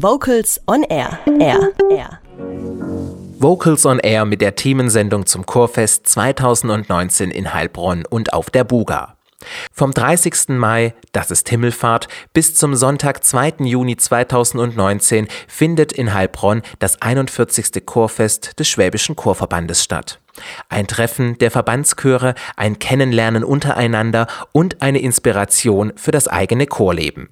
Vocals on Air. Air. Air. Vocals on Air mit der Themensendung zum Chorfest 2019 in Heilbronn und auf der Buga. Vom 30. Mai, das ist Himmelfahrt, bis zum Sonntag, 2. Juni 2019 findet in Heilbronn das 41. Chorfest des Schwäbischen Chorverbandes statt. Ein Treffen der Verbandschöre, ein Kennenlernen untereinander und eine Inspiration für das eigene Chorleben.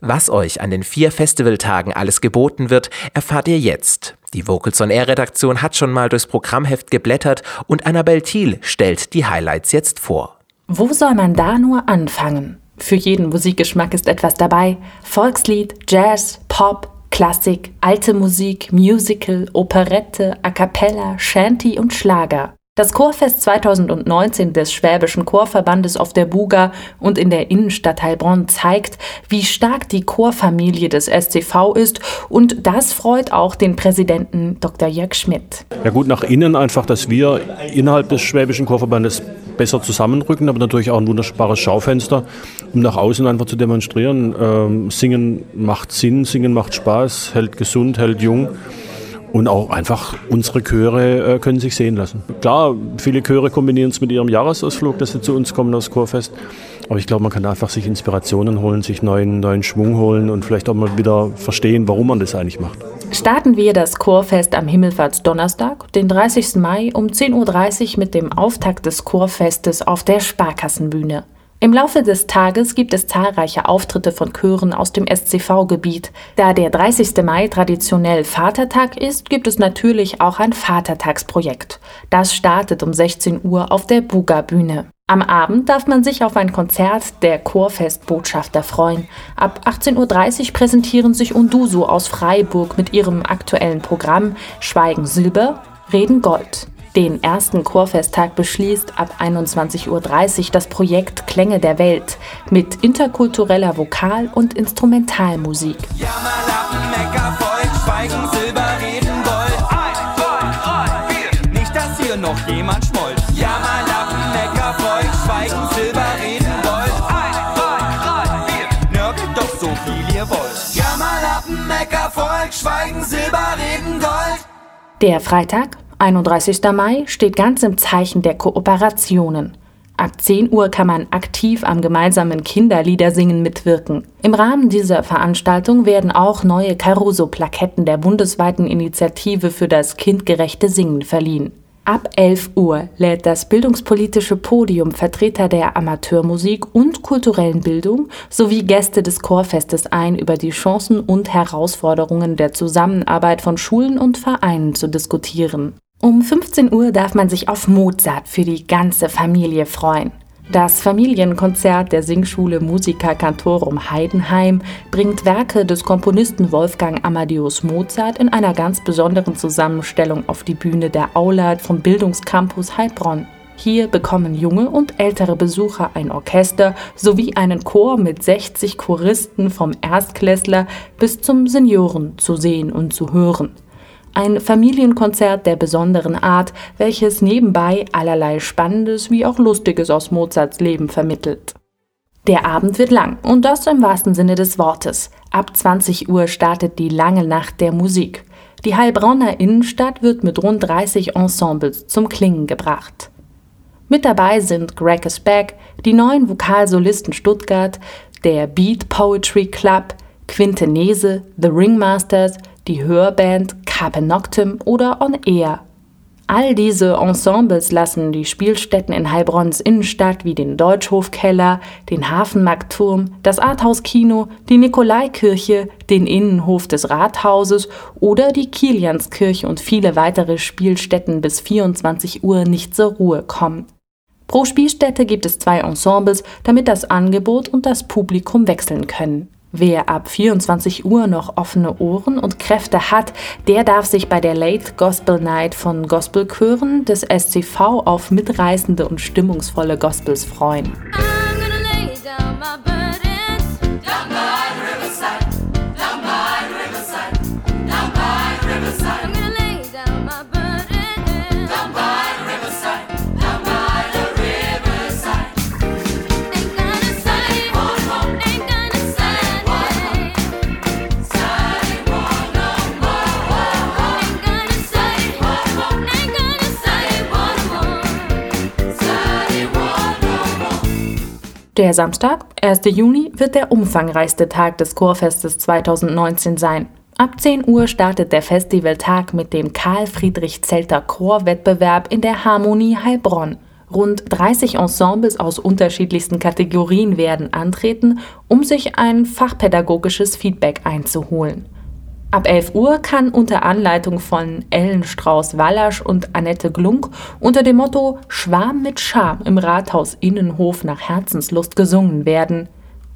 Was euch an den vier Festivaltagen alles geboten wird, erfahrt ihr jetzt. Die Vocals on Air Redaktion hat schon mal durchs Programmheft geblättert und Annabel Thiel stellt die Highlights jetzt vor. Wo soll man da nur anfangen? Für jeden Musikgeschmack ist etwas dabei. Volkslied, Jazz, Pop, Klassik, alte Musik, Musical, Operette, A cappella, Shanty und Schlager. Das Chorfest 2019 des Schwäbischen Chorverbandes auf der Buga und in der Innenstadt Heilbronn zeigt, wie stark die Chorfamilie des SCV ist und das freut auch den Präsidenten Dr. Jörg Schmidt. Ja gut, nach innen einfach, dass wir innerhalb des Schwäbischen Chorverbandes besser zusammenrücken, aber natürlich auch ein wunderbares Schaufenster, um nach außen einfach zu demonstrieren. Ähm, singen macht Sinn, Singen macht Spaß, hält gesund, hält jung. Und auch einfach unsere Chöre äh, können sich sehen lassen. Klar, viele Chöre kombinieren es mit ihrem Jahresausflug, dass sie zu uns kommen aus Chorfest. Aber ich glaube, man kann einfach sich Inspirationen holen, sich neuen, neuen Schwung holen und vielleicht auch mal wieder verstehen, warum man das eigentlich macht. Starten wir das Chorfest am Himmelfahrtsdonnerstag, den 30. Mai um 10.30 Uhr mit dem Auftakt des Chorfestes auf der Sparkassenbühne. Im Laufe des Tages gibt es zahlreiche Auftritte von Chören aus dem SCV-Gebiet. Da der 30. Mai traditionell Vatertag ist, gibt es natürlich auch ein Vatertagsprojekt. Das startet um 16 Uhr auf der Buga-Bühne. Am Abend darf man sich auf ein Konzert der Chorfestbotschafter freuen. Ab 18.30 Uhr präsentieren sich Unduso aus Freiburg mit ihrem aktuellen Programm Schweigen Silber, Reden Gold. Den ersten Chorfesttag beschließt ab 21.30 Uhr das Projekt Klänge der Welt mit interkultureller Vokal- und Instrumentalmusik. Der Freitag 31. Mai steht ganz im Zeichen der Kooperationen. Ab 10 Uhr kann man aktiv am gemeinsamen Kinderliedersingen mitwirken. Im Rahmen dieser Veranstaltung werden auch neue Caruso-Plaketten der bundesweiten Initiative für das kindgerechte Singen verliehen. Ab 11 Uhr lädt das bildungspolitische Podium Vertreter der Amateurmusik und kulturellen Bildung sowie Gäste des Chorfestes ein, über die Chancen und Herausforderungen der Zusammenarbeit von Schulen und Vereinen zu diskutieren. Um 15 Uhr darf man sich auf Mozart für die ganze Familie freuen. Das Familienkonzert der Singschule Musica Cantorum Heidenheim bringt Werke des Komponisten Wolfgang Amadeus Mozart in einer ganz besonderen Zusammenstellung auf die Bühne der Aula vom Bildungscampus Heilbronn. Hier bekommen junge und ältere Besucher ein Orchester sowie einen Chor mit 60 Choristen vom Erstklässler bis zum Senioren zu sehen und zu hören. Ein Familienkonzert der besonderen Art, welches nebenbei allerlei Spannendes wie auch Lustiges aus Mozarts Leben vermittelt. Der Abend wird lang und das im wahrsten Sinne des Wortes. Ab 20 Uhr startet die lange Nacht der Musik. Die Heilbronner Innenstadt wird mit rund 30 Ensembles zum Klingen gebracht. Mit dabei sind Greg is Back, die neuen Vokalsolisten Stuttgart, der Beat Poetry Club, Quinte Nese, The Ringmasters, die Hörband Carpe Noctem oder On Air. All diese Ensembles lassen die Spielstätten in Heilbronns Innenstadt wie den Deutschhofkeller, den Hafenmarktturm, das Arthouse-Kino, die Nikolaikirche, den Innenhof des Rathauses oder die Kilianskirche und viele weitere Spielstätten bis 24 Uhr nicht zur Ruhe kommen. Pro Spielstätte gibt es zwei Ensembles, damit das Angebot und das Publikum wechseln können. Wer ab 24 Uhr noch offene Ohren und Kräfte hat, der darf sich bei der Late Gospel Night von Gospelchören des SCV auf mitreißende und stimmungsvolle Gospels freuen. Der Samstag, 1. Juni, wird der umfangreichste Tag des Chorfestes 2019 sein. Ab 10 Uhr startet der Festivaltag mit dem Karl Friedrich Zelter Chorwettbewerb in der Harmonie Heilbronn. Rund 30 Ensembles aus unterschiedlichsten Kategorien werden antreten, um sich ein fachpädagogisches Feedback einzuholen. Ab 11 Uhr kann unter Anleitung von Ellen Strauß-Wallasch und Annette Glunk unter dem Motto Schwarm mit Charme im Rathaus Innenhof nach Herzenslust gesungen werden.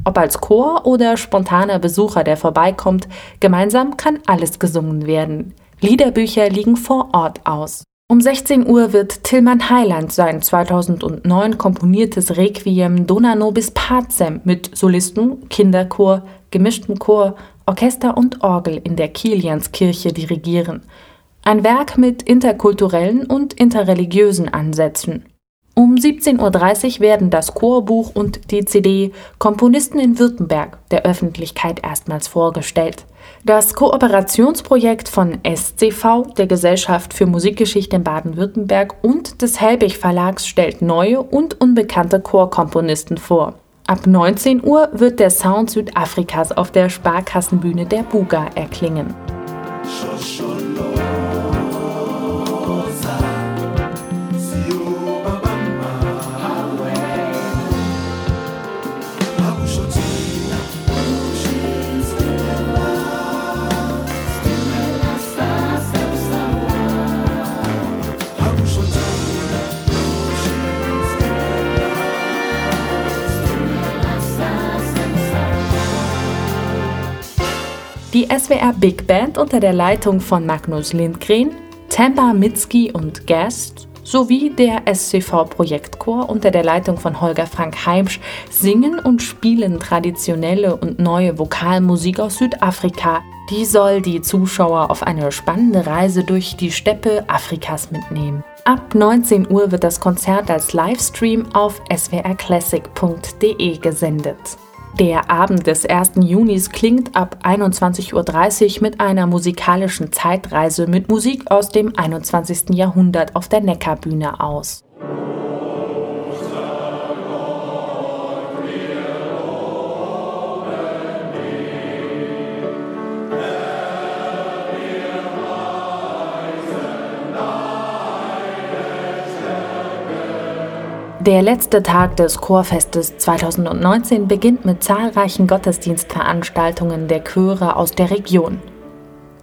Ob als Chor oder spontaner Besucher, der vorbeikommt, gemeinsam kann alles gesungen werden. Liederbücher liegen vor Ort aus. Um 16 Uhr wird Tillmann Heiland sein 2009 komponiertes Requiem Dona nobis pacem mit Solisten, Kinderchor, gemischtem Chor, Orchester und Orgel in der Kilianskirche dirigieren. Ein Werk mit interkulturellen und interreligiösen Ansätzen. Um 17.30 Uhr werden das Chorbuch und die CD Komponisten in Württemberg der Öffentlichkeit erstmals vorgestellt. Das Kooperationsprojekt von SCV, der Gesellschaft für Musikgeschichte in Baden-Württemberg und des Helbig Verlags stellt neue und unbekannte Chorkomponisten vor. Ab 19 Uhr wird der Sound Südafrikas auf der Sparkassenbühne der Buga erklingen. Die SWR Big Band unter der Leitung von Magnus Lindgren, Tempa Mitski und Guest sowie der SCV Projektchor unter der Leitung von Holger Frank Heimsch singen und spielen traditionelle und neue Vokalmusik aus Südafrika. Die soll die Zuschauer auf eine spannende Reise durch die Steppe Afrikas mitnehmen. Ab 19 Uhr wird das Konzert als Livestream auf swrclassic.de gesendet. Der Abend des 1. Junis klingt ab 21.30 Uhr mit einer musikalischen Zeitreise mit Musik aus dem 21. Jahrhundert auf der Neckarbühne aus. Der letzte Tag des Chorfestes 2019 beginnt mit zahlreichen Gottesdienstveranstaltungen der Chöre aus der Region.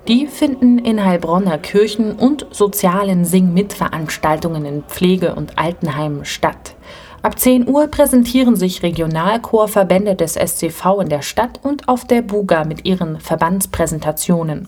Die finden in Heilbronner Kirchen und sozialen Sing-Mit-Veranstaltungen in Pflege- und Altenheimen statt. Ab 10 Uhr präsentieren sich Regionalchorverbände des SCV in der Stadt und auf der Buga mit ihren Verbandspräsentationen.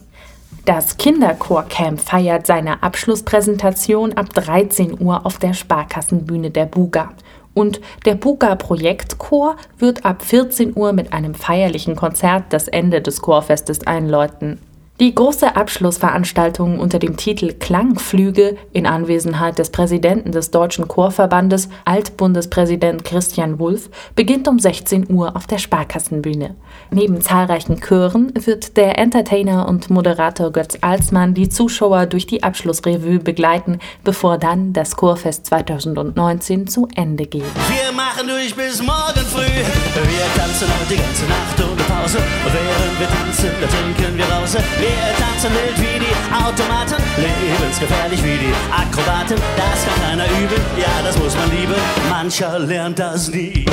Das Kinderchorcamp feiert seine Abschlusspräsentation ab 13 Uhr auf der Sparkassenbühne der Buga. Und der Buga Projektchor wird ab 14 Uhr mit einem feierlichen Konzert das Ende des Chorfestes einläuten. Die große Abschlussveranstaltung unter dem Titel Klangflüge in Anwesenheit des Präsidenten des Deutschen Chorverbandes, Altbundespräsident Christian Wulff, beginnt um 16 Uhr auf der Sparkassenbühne. Neben zahlreichen Chören wird der Entertainer und Moderator Götz Alsmann die Zuschauer durch die Abschlussrevue begleiten, bevor dann das Chorfest 2019 zu Ende geht. Wir machen durch bis morgen früh. Wir tanzen heute die ganze Nacht ohne Pause. Während wir tanzen, da trinken wir raus. Wir tanzen wild wie die Automaten, lebensgefährlich wie die Akrobaten. Das kann keiner üben, ja, das muss man lieben. Mancher lernt das nie.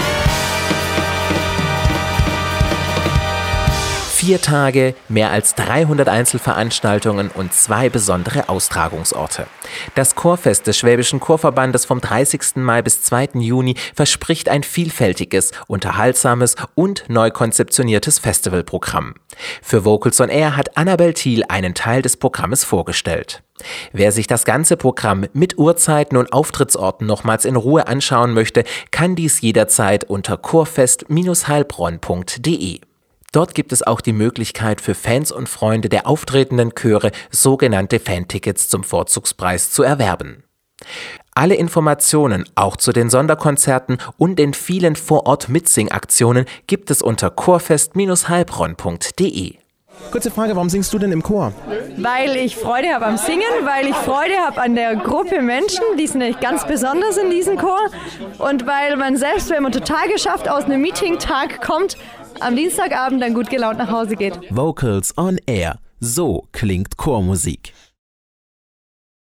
Vier Tage, mehr als 300 Einzelveranstaltungen und zwei besondere Austragungsorte. Das Chorfest des Schwäbischen Chorverbandes vom 30. Mai bis 2. Juni verspricht ein vielfältiges, unterhaltsames und neu konzeptioniertes Festivalprogramm. Für Vocals on Air hat Annabel Thiel einen Teil des Programmes vorgestellt. Wer sich das ganze Programm mit Uhrzeiten und Auftrittsorten nochmals in Ruhe anschauen möchte, kann dies jederzeit unter kurfest-heilbronn.de. Dort gibt es auch die Möglichkeit für Fans und Freunde der auftretenden Chöre, sogenannte Fantickets zum Vorzugspreis zu erwerben. Alle Informationen, auch zu den Sonderkonzerten und den vielen Vorort-Mitsing-Aktionen, gibt es unter chorfest-heilbronn.de. Kurze Frage, warum singst du denn im Chor? Weil ich Freude habe am Singen, weil ich Freude habe an der Gruppe Menschen, die sind ganz besonders in diesem Chor und weil man selbst, wenn man total geschafft aus einem Meeting-Tag kommt, am Dienstagabend dann gut gelaunt nach Hause geht. Vocals on Air. So klingt Chormusik.